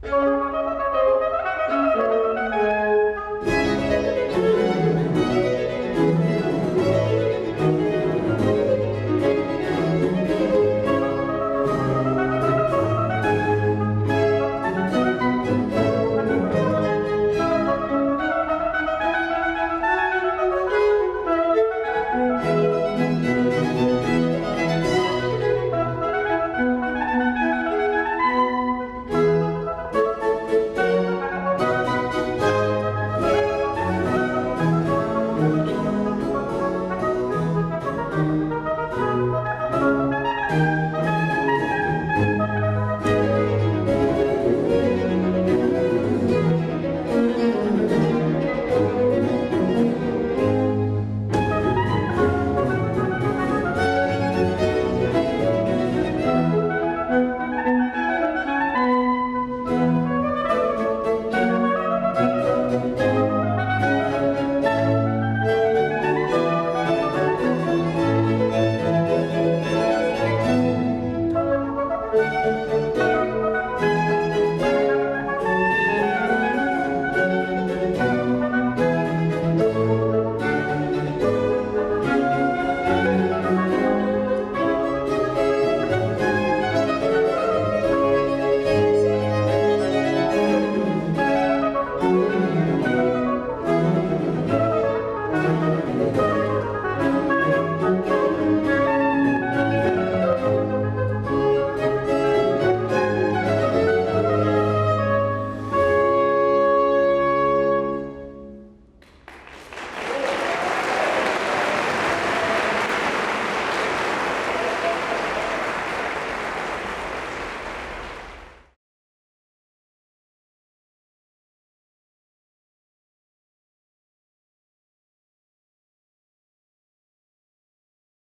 Thank